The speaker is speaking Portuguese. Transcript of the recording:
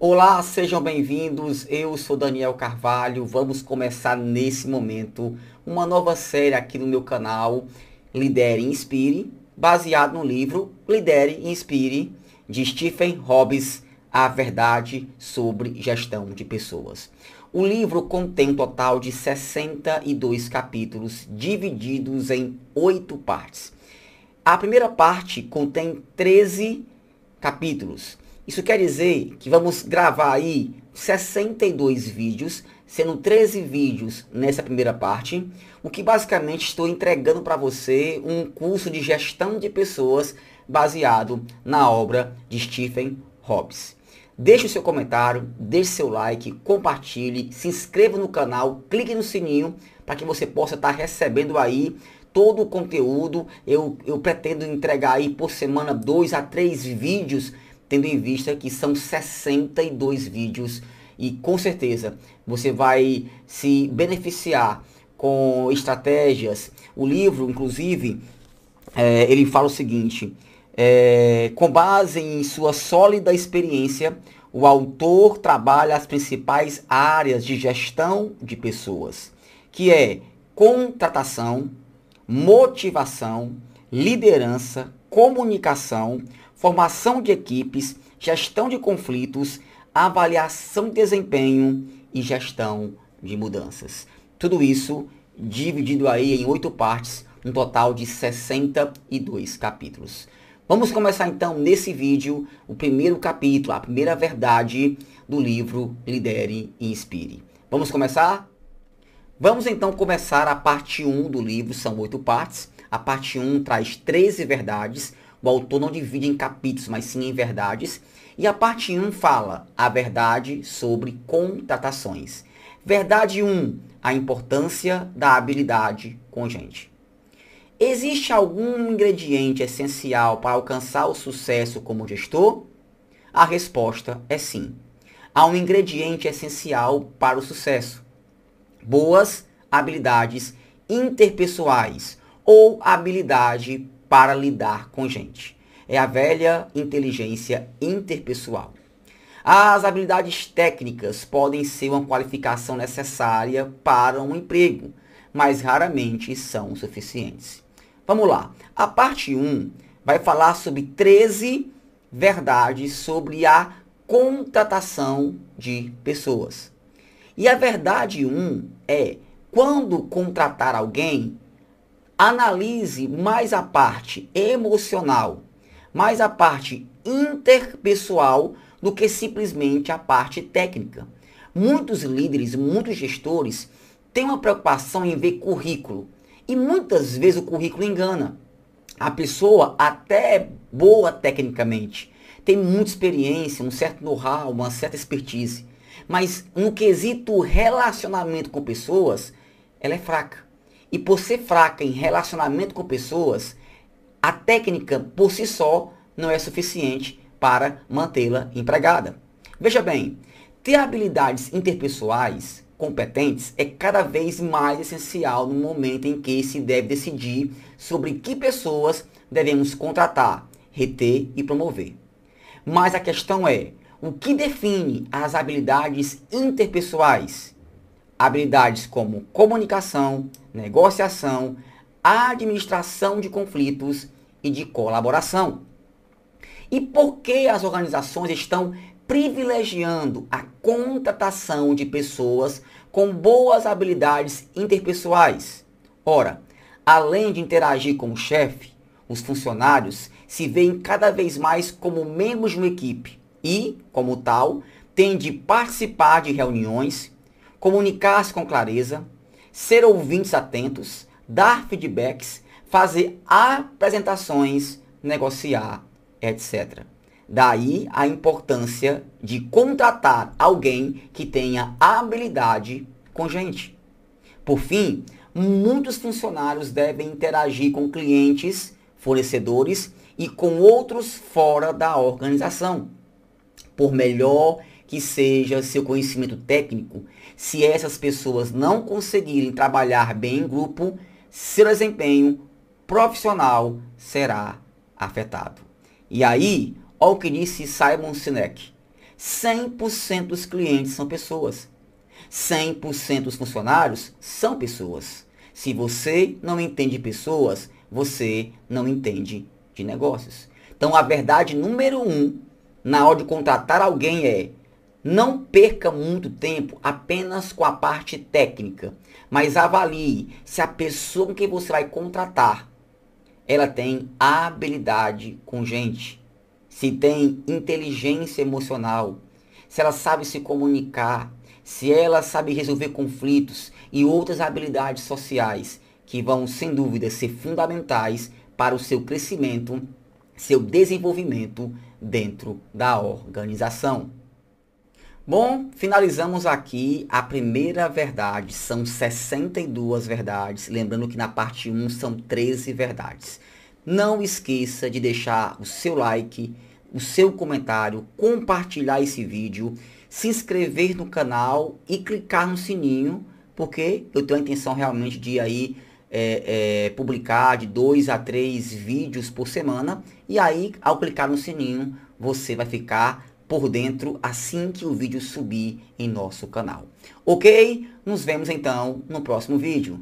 Olá, sejam bem-vindos. Eu sou Daniel Carvalho. Vamos começar nesse momento uma nova série aqui no meu canal Lidere e Inspire, baseado no livro Lidere e Inspire de Stephen Hobbes, A Verdade sobre Gestão de Pessoas. O livro contém um total de 62 capítulos, divididos em oito partes. A primeira parte contém 13 capítulos isso quer dizer que vamos gravar aí 62 vídeos, sendo 13 vídeos nessa primeira parte, o que basicamente estou entregando para você um curso de gestão de pessoas baseado na obra de Stephen Hobbes. Deixe o seu comentário, deixe seu like, compartilhe, se inscreva no canal, clique no sininho para que você possa estar recebendo aí todo o conteúdo. Eu, eu pretendo entregar aí por semana dois a três vídeos tendo em vista que são 62 vídeos e com certeza você vai se beneficiar com estratégias. O livro, inclusive, é, ele fala o seguinte: é, com base em sua sólida experiência, o autor trabalha as principais áreas de gestão de pessoas, que é contratação, motivação, liderança, comunicação, formação de equipes, gestão de conflitos, avaliação de desempenho e gestão de mudanças. Tudo isso dividido aí em oito partes, um total de 62 capítulos. Vamos começar então nesse vídeo o primeiro capítulo, a primeira verdade do livro Lidere e Inspire. Vamos começar? Vamos então começar a parte 1 do livro, são oito partes. A parte 1 traz 13 verdades, o autor não divide em capítulos, mas sim em verdades. E a parte 1 fala a verdade sobre contratações. Verdade 1, a importância da habilidade com gente. Existe algum ingrediente essencial para alcançar o sucesso como gestor? A resposta é sim. Há um ingrediente essencial para o sucesso: boas habilidades interpessoais ou habilidade para lidar com gente. É a velha inteligência interpessoal. As habilidades técnicas podem ser uma qualificação necessária para um emprego, mas raramente são suficientes. Vamos lá. A parte 1 vai falar sobre 13 verdades sobre a contratação de pessoas. E a verdade 1 é: quando contratar alguém, analise mais a parte emocional, mais a parte interpessoal do que simplesmente a parte técnica. Muitos líderes, muitos gestores têm uma preocupação em ver currículo e muitas vezes o currículo engana. A pessoa até é boa tecnicamente, tem muita experiência, um certo know-how, uma certa expertise, mas no quesito relacionamento com pessoas, ela é fraca. E por ser fraca em relacionamento com pessoas, a técnica por si só não é suficiente para mantê-la empregada. Veja bem, ter habilidades interpessoais competentes é cada vez mais essencial no momento em que se deve decidir sobre que pessoas devemos contratar, reter e promover. Mas a questão é, o que define as habilidades interpessoais? Habilidades como comunicação, negociação, administração de conflitos e de colaboração. E por que as organizações estão privilegiando a contratação de pessoas com boas habilidades interpessoais? Ora, além de interagir com o chefe, os funcionários se veem cada vez mais como membros de uma equipe e, como tal, têm de participar de reuniões, comunicar-se com clareza, ser ouvintes atentos, dar feedbacks, fazer apresentações, negociar, etc. Daí a importância de contratar alguém que tenha habilidade com gente. Por fim, muitos funcionários devem interagir com clientes, fornecedores e com outros fora da organização. Por melhor que seja seu conhecimento técnico, se essas pessoas não conseguirem trabalhar bem em grupo, seu desempenho profissional será afetado. E aí, olha o que disse Simon Sinek. 100% dos clientes são pessoas. 100% dos funcionários são pessoas. Se você não entende pessoas, você não entende de negócios. Então a verdade número um na hora de contratar alguém é não perca muito tempo apenas com a parte técnica, mas avalie se a pessoa que você vai contratar ela tem habilidade com gente, se tem inteligência emocional, se ela sabe se comunicar, se ela sabe resolver conflitos e outras habilidades sociais que vão, sem dúvida, ser fundamentais para o seu crescimento, seu desenvolvimento dentro da organização. Bom, finalizamos aqui a primeira verdade. São 62 verdades. Lembrando que na parte 1 são 13 verdades. Não esqueça de deixar o seu like, o seu comentário, compartilhar esse vídeo, se inscrever no canal e clicar no sininho, porque eu tenho a intenção realmente de aí é, é, publicar de dois a três vídeos por semana. E aí, ao clicar no sininho, você vai ficar por dentro assim que o vídeo subir em nosso canal. Ok? Nos vemos então no próximo vídeo.